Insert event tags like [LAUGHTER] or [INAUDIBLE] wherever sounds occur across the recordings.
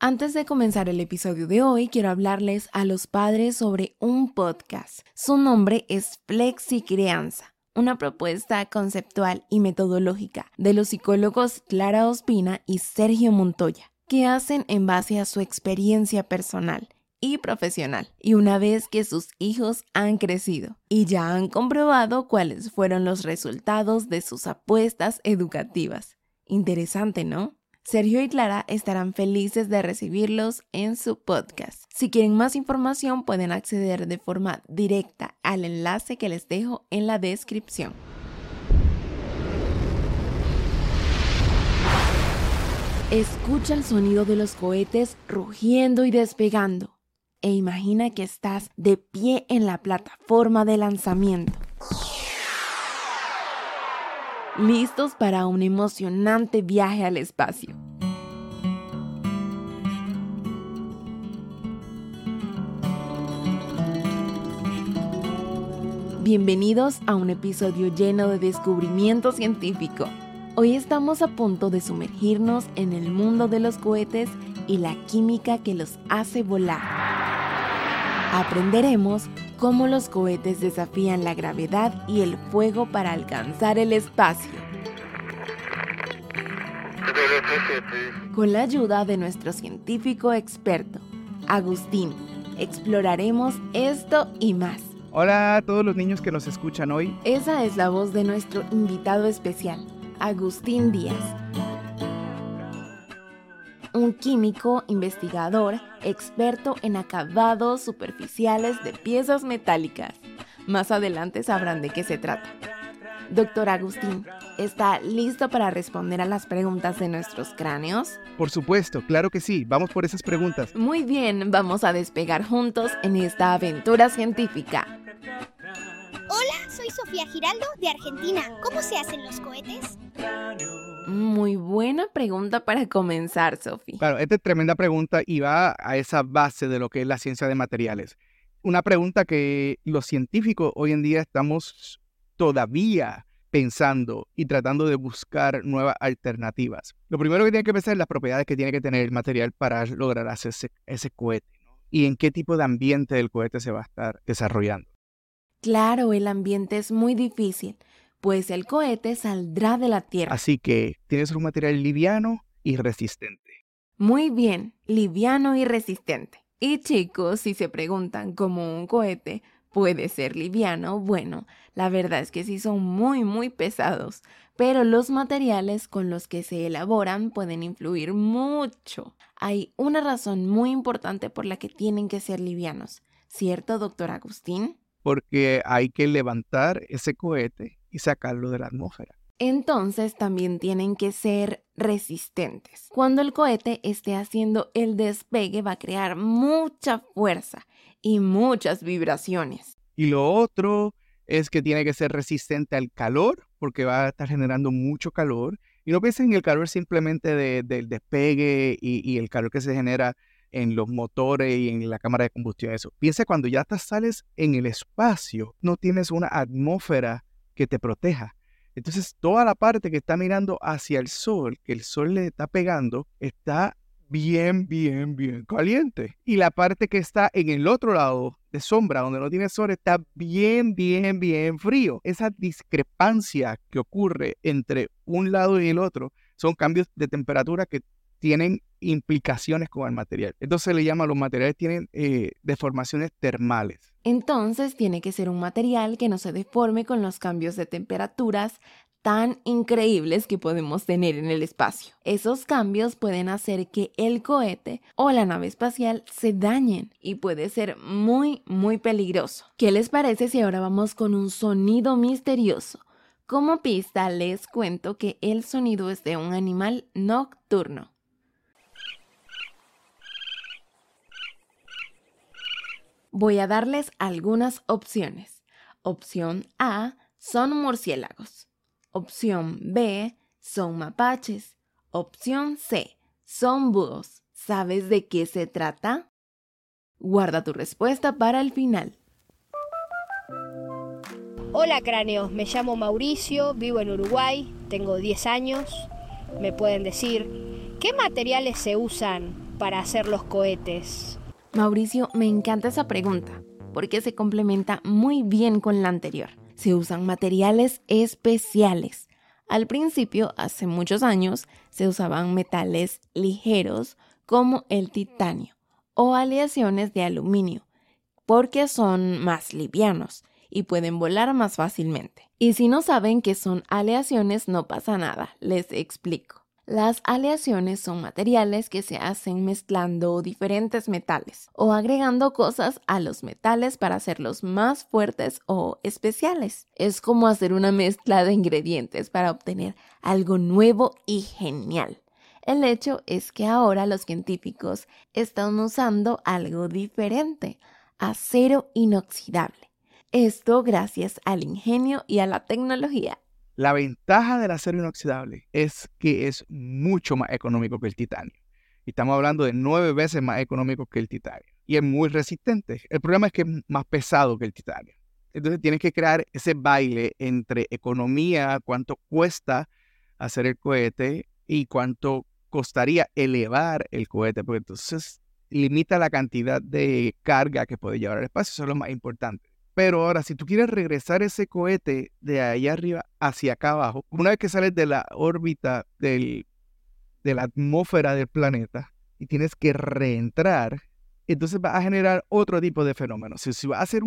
Antes de comenzar el episodio de hoy, quiero hablarles a los padres sobre un podcast. Su nombre es Flexi Crianza, una propuesta conceptual y metodológica de los psicólogos Clara Ospina y Sergio Montoya, que hacen en base a su experiencia personal y profesional, y una vez que sus hijos han crecido y ya han comprobado cuáles fueron los resultados de sus apuestas educativas. Interesante, ¿no? Sergio y Clara estarán felices de recibirlos en su podcast. Si quieren más información pueden acceder de forma directa al enlace que les dejo en la descripción. Escucha el sonido de los cohetes rugiendo y despegando e imagina que estás de pie en la plataforma de lanzamiento listos para un emocionante viaje al espacio. Bienvenidos a un episodio lleno de descubrimiento científico. Hoy estamos a punto de sumergirnos en el mundo de los cohetes y la química que los hace volar. Aprenderemos cómo los cohetes desafían la gravedad y el fuego para alcanzar el espacio. Con la ayuda de nuestro científico experto, Agustín, exploraremos esto y más. Hola a todos los niños que nos escuchan hoy. Esa es la voz de nuestro invitado especial, Agustín Díaz un químico, investigador, experto en acabados superficiales de piezas metálicas. Más adelante sabrán de qué se trata. Doctor Agustín, ¿está listo para responder a las preguntas de nuestros cráneos? Por supuesto, claro que sí. Vamos por esas preguntas. Muy bien, vamos a despegar juntos en esta aventura científica. Hola, soy Sofía Giraldo de Argentina. ¿Cómo se hacen los cohetes? Muy buena pregunta para comenzar, Sofía. Claro, esta es tremenda pregunta y va a esa base de lo que es la ciencia de materiales. Una pregunta que los científicos hoy en día estamos todavía pensando y tratando de buscar nuevas alternativas. Lo primero que tiene que pensar es las propiedades que tiene que tener el material para lograr hacer ese, cohete y en qué tipo de ambiente del cohete se va a estar desarrollando. Claro, el ambiente es muy difícil pues el cohete saldrá de la Tierra. Así que tienes un material liviano y resistente. Muy bien, liviano y resistente. Y chicos, si se preguntan cómo un cohete puede ser liviano, bueno, la verdad es que sí son muy, muy pesados, pero los materiales con los que se elaboran pueden influir mucho. Hay una razón muy importante por la que tienen que ser livianos, ¿cierto, doctor Agustín? Porque hay que levantar ese cohete y sacarlo de la atmósfera. Entonces también tienen que ser resistentes. Cuando el cohete esté haciendo el despegue va a crear mucha fuerza y muchas vibraciones. Y lo otro es que tiene que ser resistente al calor porque va a estar generando mucho calor. Y no piensen en el calor simplemente del despegue y, y, el calor que se genera en los motores y en la cámara de combustión. Eso. Piensa cuando ya te sales en el espacio, no tienes una atmósfera que te proteja. Entonces, toda la parte que está mirando hacia el sol, que el sol le está pegando, está bien, bien, bien caliente. Y la parte que está en el otro lado de sombra, donde no tiene sol, está bien, bien, bien frío. Esa discrepancia que ocurre entre un lado y el otro son cambios de temperatura que tienen implicaciones con el material. Entonces le llama, los materiales tienen eh, deformaciones termales. Entonces tiene que ser un material que no se deforme con los cambios de temperaturas tan increíbles que podemos tener en el espacio. Esos cambios pueden hacer que el cohete o la nave espacial se dañen y puede ser muy, muy peligroso. ¿Qué les parece si ahora vamos con un sonido misterioso? Como pista les cuento que el sonido es de un animal nocturno. Voy a darles algunas opciones. Opción A son murciélagos. Opción B son mapaches. Opción C son búhos. ¿Sabes de qué se trata? Guarda tu respuesta para el final. Hola cráneos, me llamo Mauricio, vivo en Uruguay, tengo 10 años. ¿Me pueden decir qué materiales se usan para hacer los cohetes? Mauricio, me encanta esa pregunta, porque se complementa muy bien con la anterior. Se usan materiales especiales. Al principio, hace muchos años, se usaban metales ligeros como el titanio o aleaciones de aluminio, porque son más livianos y pueden volar más fácilmente. Y si no saben qué son aleaciones, no pasa nada, les explico. Las aleaciones son materiales que se hacen mezclando diferentes metales o agregando cosas a los metales para hacerlos más fuertes o especiales. Es como hacer una mezcla de ingredientes para obtener algo nuevo y genial. El hecho es que ahora los científicos están usando algo diferente, acero inoxidable. Esto gracias al ingenio y a la tecnología la ventaja del acero inoxidable es que es mucho más económico que el titanio. Y estamos hablando de nueve veces más económico que el titanio. Y es muy resistente. El problema es que es más pesado que el titanio. Entonces tienes que crear ese baile entre economía, cuánto cuesta hacer el cohete y cuánto costaría elevar el cohete, porque entonces limita la cantidad de carga que puede llevar al espacio. Eso es lo más importante. Pero ahora, si tú quieres regresar ese cohete de ahí arriba hacia acá abajo, una vez que sales de la órbita de la atmósfera del planeta y tienes que reentrar, entonces va a generar otro tipo de fenómeno. Si, si va a hacer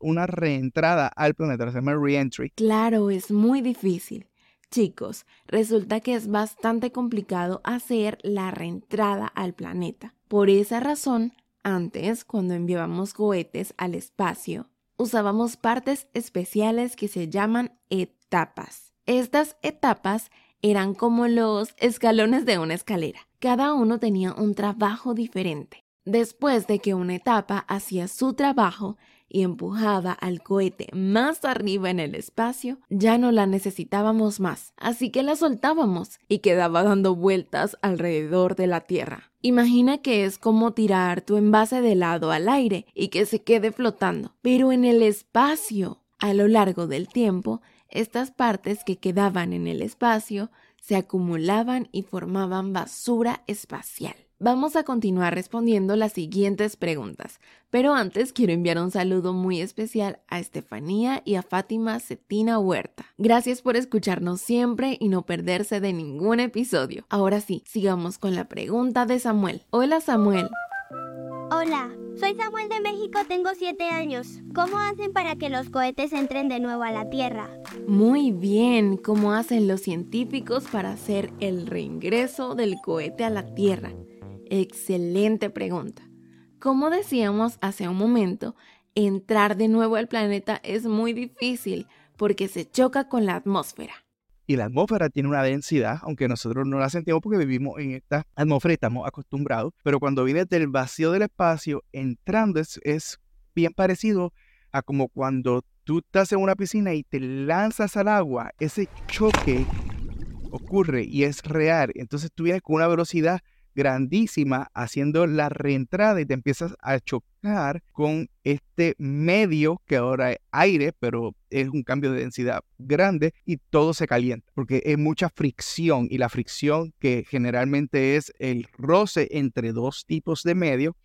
una reentrada al planeta, se llama reentry. Claro, es muy difícil. Chicos, resulta que es bastante complicado hacer la reentrada al planeta. Por esa razón, antes, cuando enviábamos cohetes al espacio, usábamos partes especiales que se llaman etapas. Estas etapas eran como los escalones de una escalera. Cada uno tenía un trabajo diferente. Después de que una etapa hacía su trabajo, y empujaba al cohete más arriba en el espacio, ya no la necesitábamos más, así que la soltábamos y quedaba dando vueltas alrededor de la Tierra. Imagina que es como tirar tu envase de helado al aire y que se quede flotando, pero en el espacio. A lo largo del tiempo, estas partes que quedaban en el espacio se acumulaban y formaban basura espacial. Vamos a continuar respondiendo las siguientes preguntas, pero antes quiero enviar un saludo muy especial a Estefanía y a Fátima Cetina Huerta. Gracias por escucharnos siempre y no perderse de ningún episodio. Ahora sí, sigamos con la pregunta de Samuel. Hola Samuel. Hola, soy Samuel de México, tengo 7 años. ¿Cómo hacen para que los cohetes entren de nuevo a la Tierra? Muy bien, ¿cómo hacen los científicos para hacer el reingreso del cohete a la Tierra? Excelente pregunta. Como decíamos hace un momento, entrar de nuevo al planeta es muy difícil porque se choca con la atmósfera. Y la atmósfera tiene una densidad, aunque nosotros no la sentimos porque vivimos en esta atmósfera y estamos acostumbrados, pero cuando viene del vacío del espacio, entrando es, es bien parecido a como cuando tú estás en una piscina y te lanzas al agua, ese choque ocurre y es real. Entonces tú vienes con una velocidad grandísima haciendo la reentrada y te empiezas a chocar con este medio que ahora es aire, pero es un cambio de densidad grande y todo se calienta porque es mucha fricción y la fricción que generalmente es el roce entre dos tipos de medio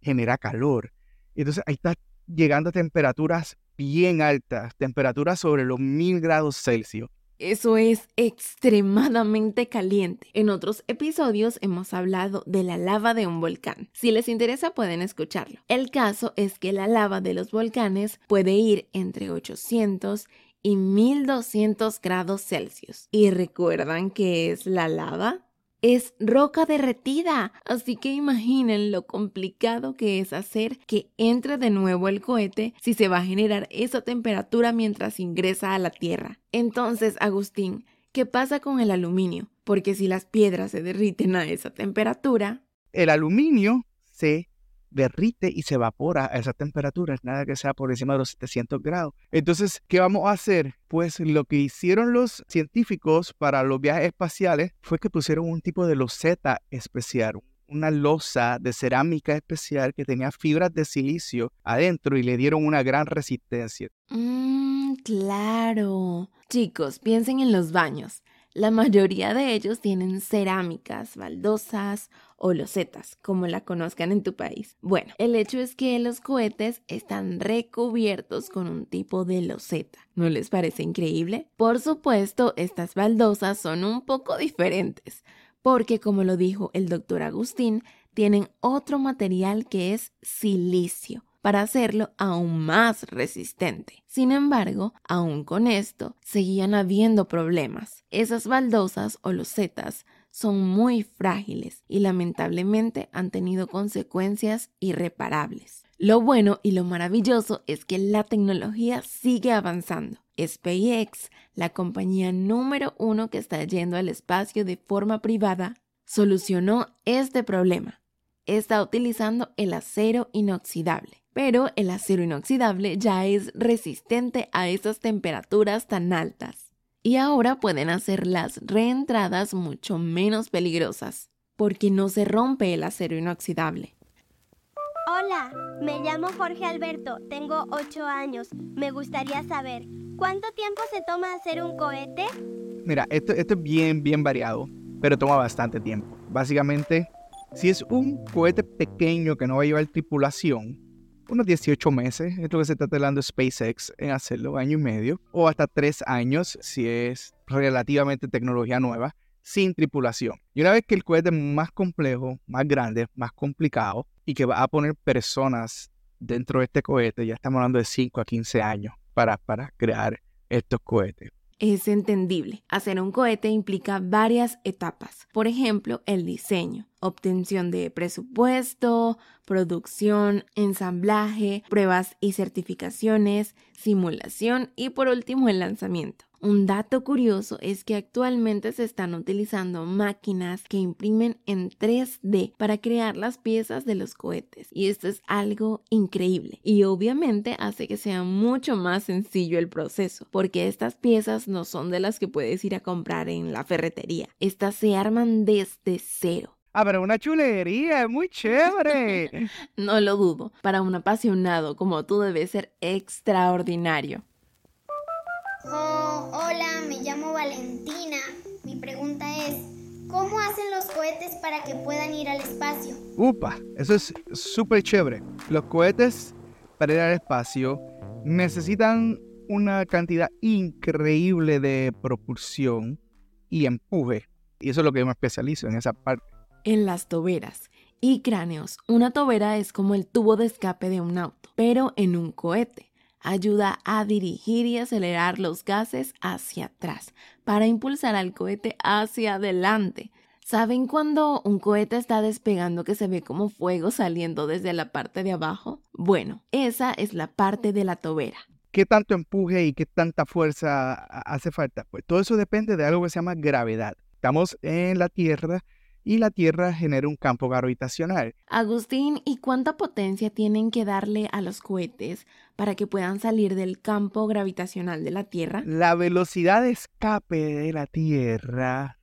genera calor. Entonces ahí está llegando a temperaturas bien altas, temperaturas sobre los mil grados Celsius. Eso es extremadamente caliente. En otros episodios hemos hablado de la lava de un volcán. Si les interesa pueden escucharlo. El caso es que la lava de los volcanes puede ir entre 800 y 1200 grados Celsius. ¿Y recuerdan qué es la lava? Es roca derretida. Así que imaginen lo complicado que es hacer que entre de nuevo el cohete si se va a generar esa temperatura mientras ingresa a la Tierra. Entonces, Agustín, ¿qué pasa con el aluminio? Porque si las piedras se derriten a esa temperatura... El aluminio se derrite y se evapora a esa temperatura, nada que sea por encima de los 700 grados. Entonces, ¿qué vamos a hacer? Pues lo que hicieron los científicos para los viajes espaciales fue que pusieron un tipo de loseta especial, una losa de cerámica especial que tenía fibras de silicio adentro y le dieron una gran resistencia. Mmm, claro. Chicos, piensen en los baños. La mayoría de ellos tienen cerámicas, baldosas o losetas, como la conozcan en tu país. Bueno, el hecho es que los cohetes están recubiertos con un tipo de loseta. ¿No les parece increíble? Por supuesto, estas baldosas son un poco diferentes, porque como lo dijo el doctor Agustín, tienen otro material que es silicio para hacerlo aún más resistente. Sin embargo, aún con esto, seguían habiendo problemas. Esas baldosas o losetas son muy frágiles y lamentablemente han tenido consecuencias irreparables. Lo bueno y lo maravilloso es que la tecnología sigue avanzando. SpaceX, la compañía número uno que está yendo al espacio de forma privada, solucionó este problema. Está utilizando el acero inoxidable pero el acero inoxidable ya es resistente a esas temperaturas tan altas. Y ahora pueden hacer las reentradas mucho menos peligrosas, porque no se rompe el acero inoxidable. Hola, me llamo Jorge Alberto, tengo 8 años. Me gustaría saber, ¿cuánto tiempo se toma hacer un cohete? Mira, esto, esto es bien, bien variado, pero toma bastante tiempo. Básicamente, si es un cohete pequeño que no va a llevar tripulación, unos 18 meses, es lo que se está tratando SpaceX en hacerlo, año y medio, o hasta tres años si es relativamente tecnología nueva, sin tripulación. Y una vez que el cohete más complejo, más grande, más complicado, y que va a poner personas dentro de este cohete, ya estamos hablando de 5 a 15 años para, para crear estos cohetes es entendible. Hacer un cohete implica varias etapas. Por ejemplo, el diseño, obtención de presupuesto, producción, ensamblaje, pruebas y certificaciones, simulación y por último el lanzamiento. Un dato curioso es que actualmente se están utilizando máquinas que imprimen en 3D para crear las piezas de los cohetes y esto es algo increíble y obviamente hace que sea mucho más sencillo el proceso porque estas piezas no son de las que puedes ir a comprar en la ferretería, estas se arman desde cero. Ah, pero una chulería, es muy chévere. [LAUGHS] no lo dudo, para un apasionado como tú debe ser extraordinario. Oh, hola, me llamo Valentina. Mi pregunta es, ¿cómo hacen los cohetes para que puedan ir al espacio? Upa, eso es súper chévere. Los cohetes para ir al espacio necesitan una cantidad increíble de propulsión y empuje. Y eso es lo que yo me especializo en esa parte. En las toberas y cráneos, una tobera es como el tubo de escape de un auto, pero en un cohete ayuda a dirigir y acelerar los gases hacia atrás para impulsar al cohete hacia adelante. ¿Saben cuando un cohete está despegando que se ve como fuego saliendo desde la parte de abajo? Bueno, esa es la parte de la tobera. ¿Qué tanto empuje y qué tanta fuerza hace falta? Pues todo eso depende de algo que se llama gravedad. Estamos en la Tierra y la Tierra genera un campo gravitacional. Agustín, ¿y cuánta potencia tienen que darle a los cohetes para que puedan salir del campo gravitacional de la Tierra? La velocidad de escape de la Tierra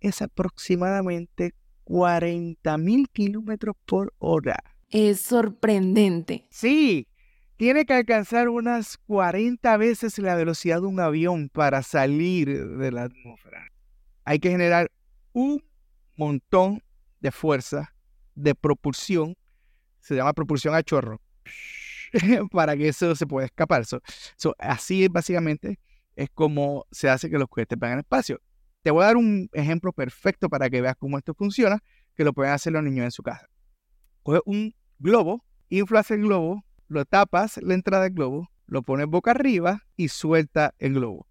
es aproximadamente 40.000 kilómetros por hora. Es sorprendente. Sí, tiene que alcanzar unas 40 veces la velocidad de un avión para salir de la atmósfera. Hay que generar un montón de fuerza, de propulsión, se llama propulsión a chorro, [LAUGHS] para que eso se pueda escapar. así básicamente es como se hace que los cohetes vayan al espacio. Te voy a dar un ejemplo perfecto para que veas cómo esto funciona, que lo pueden hacer los niños en su casa. Coge un globo, inflas el globo, lo tapas la entrada del globo, lo pones boca arriba y suelta el globo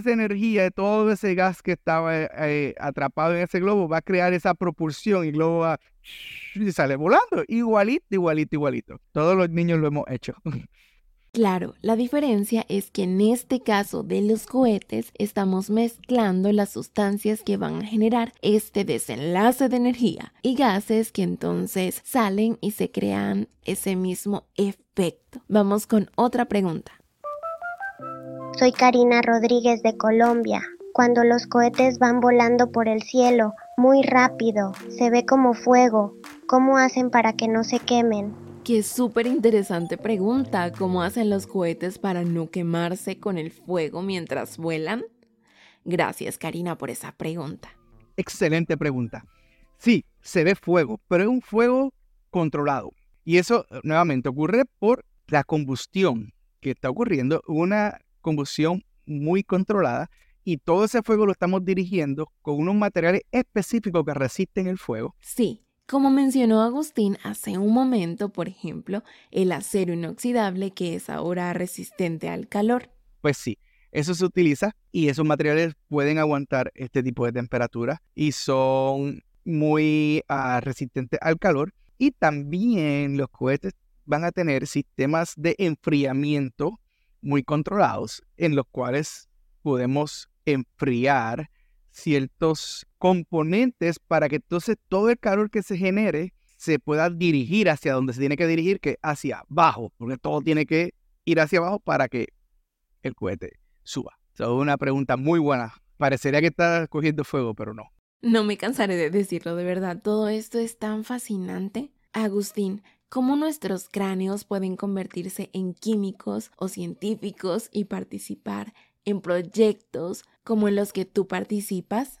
esa energía, todo ese gas que estaba eh, atrapado en ese globo va a crear esa propulsión y el globo va y sale volando. Igualito, igualito, igualito. Todos los niños lo hemos hecho. Claro, la diferencia es que en este caso de los cohetes estamos mezclando las sustancias que van a generar este desenlace de energía y gases que entonces salen y se crean ese mismo efecto. Vamos con otra pregunta. Soy Karina Rodríguez de Colombia. Cuando los cohetes van volando por el cielo, muy rápido, se ve como fuego. ¿Cómo hacen para que no se quemen? Qué súper interesante pregunta. ¿Cómo hacen los cohetes para no quemarse con el fuego mientras vuelan? Gracias, Karina, por esa pregunta. Excelente pregunta. Sí, se ve fuego, pero es un fuego controlado. Y eso eh, nuevamente ocurre por la combustión que está ocurriendo, una combustión muy controlada y todo ese fuego lo estamos dirigiendo con unos materiales específicos que resisten el fuego. Sí, como mencionó Agustín hace un momento, por ejemplo, el acero inoxidable que es ahora resistente al calor. Pues sí, eso se utiliza y esos materiales pueden aguantar este tipo de temperatura y son muy ah, resistentes al calor. Y también los cohetes van a tener sistemas de enfriamiento muy controlados en los cuales podemos enfriar ciertos componentes para que entonces todo el calor que se genere se pueda dirigir hacia donde se tiene que dirigir, que hacia abajo, porque todo tiene que ir hacia abajo para que el cohete suba. Es una pregunta muy buena. Parecería que está cogiendo fuego, pero no. No me cansaré de decirlo, de verdad. Todo esto es tan fascinante. Agustín, ¿cómo nuestros cráneos pueden convertirse en químicos o científicos y participar en proyectos como en los que tú participas?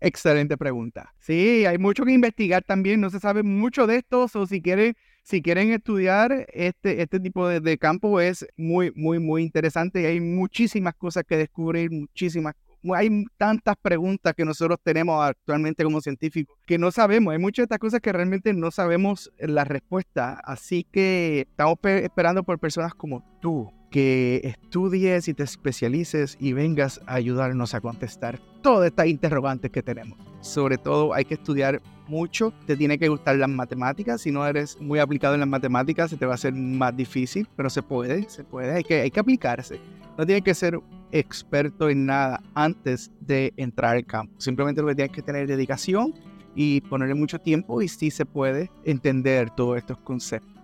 excelente pregunta. Sí, hay mucho que investigar también, no se sabe mucho de esto, o si quieren, si quieren estudiar este, este tipo de, de campo es muy, muy, muy interesante y hay muchísimas cosas que descubrir, muchísimas hay tantas preguntas que nosotros tenemos actualmente como científicos que no sabemos. Hay muchas de estas cosas que realmente no sabemos la respuesta. Así que estamos esperando por personas como tú que estudies y te especialices y vengas a ayudarnos a contestar todas estas interrogantes que tenemos. Sobre todo hay que estudiar mucho, te tiene que gustar las matemáticas, si no eres muy aplicado en las matemáticas se te va a hacer más difícil, pero se puede, se puede, hay que, hay que aplicarse. No tiene que ser experto en nada antes de entrar al campo. Simplemente lo que tienes que tener dedicación y ponerle mucho tiempo y sí se puede entender todos estos conceptos.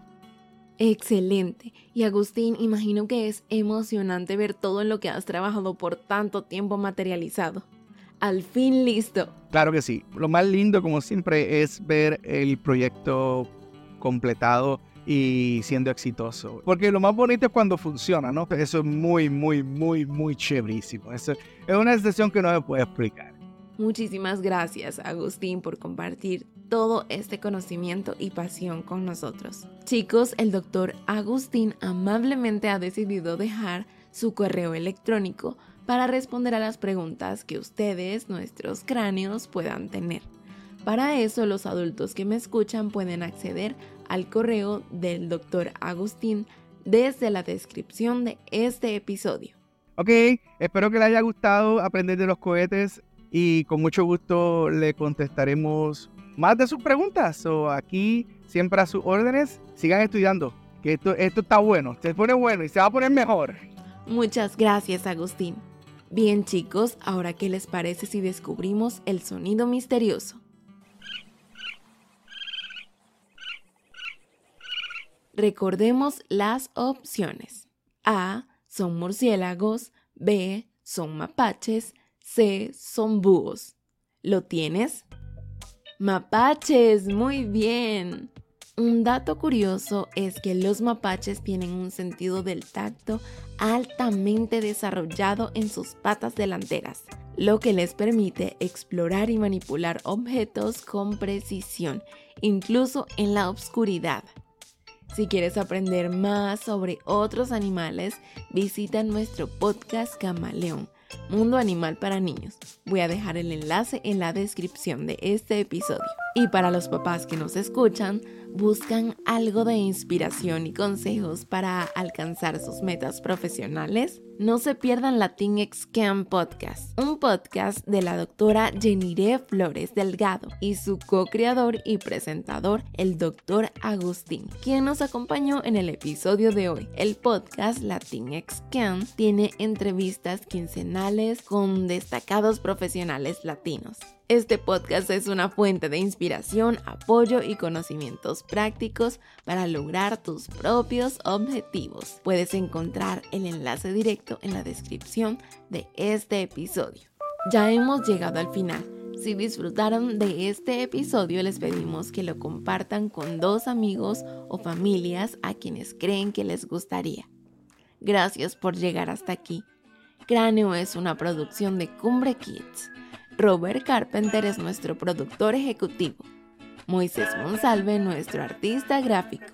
Excelente. Y Agustín, imagino que es emocionante ver todo en lo que has trabajado por tanto tiempo materializado. Al fin listo. Claro que sí. Lo más lindo, como siempre, es ver el proyecto completado y siendo exitoso. Porque lo más bonito es cuando funciona, ¿no? Eso es muy, muy, muy, muy chéverísimo. Eso es una sensación que no me puede explicar. Muchísimas gracias, Agustín, por compartir todo este conocimiento y pasión con nosotros. Chicos, el doctor Agustín amablemente ha decidido dejar su correo electrónico para responder a las preguntas que ustedes, nuestros cráneos, puedan tener. Para eso, los adultos que me escuchan pueden acceder al correo del doctor Agustín desde la descripción de este episodio. Ok, espero que les haya gustado aprender de los cohetes y con mucho gusto le contestaremos más de sus preguntas. O aquí siempre a sus órdenes, sigan estudiando, que esto, esto está bueno, se pone bueno y se va a poner mejor. Muchas gracias, Agustín. Bien, chicos, ahora qué les parece si descubrimos el sonido misterioso. Recordemos las opciones. A. Son murciélagos. B. Son mapaches. C son búhos. ¿Lo tienes? Mapaches, muy bien. Un dato curioso es que los mapaches tienen un sentido del tacto altamente desarrollado en sus patas delanteras, lo que les permite explorar y manipular objetos con precisión, incluso en la oscuridad. Si quieres aprender más sobre otros animales, visita nuestro podcast Camaleón Mundo Animal para Niños. Voy a dejar el enlace en la descripción de este episodio. Y para los papás que nos escuchan, buscan algo de inspiración y consejos para alcanzar sus metas profesionales, no se pierdan Latin Camp Podcast, un podcast de la doctora Jenire Flores Delgado y su co-creador y presentador, el doctor Agustín, quien nos acompañó en el episodio de hoy. El podcast Latin Camp tiene entrevistas quincenales con destacados profesionales latinos. Este podcast es una fuente de inspiración, apoyo y conocimientos prácticos para lograr tus propios objetivos. Puedes encontrar el enlace directo en la descripción de este episodio. Ya hemos llegado al final. Si disfrutaron de este episodio, les pedimos que lo compartan con dos amigos o familias a quienes creen que les gustaría. Gracias por llegar hasta aquí. Cráneo es una producción de Cumbre Kids. Robert Carpenter es nuestro productor ejecutivo. Moisés Monsalve, nuestro artista gráfico.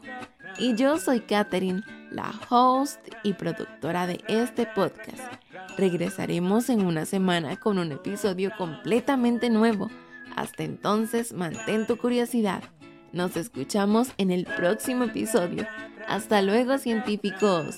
Y yo soy Katherine, la host y productora de este podcast. Regresaremos en una semana con un episodio completamente nuevo. Hasta entonces, mantén tu curiosidad. Nos escuchamos en el próximo episodio. Hasta luego, científicos.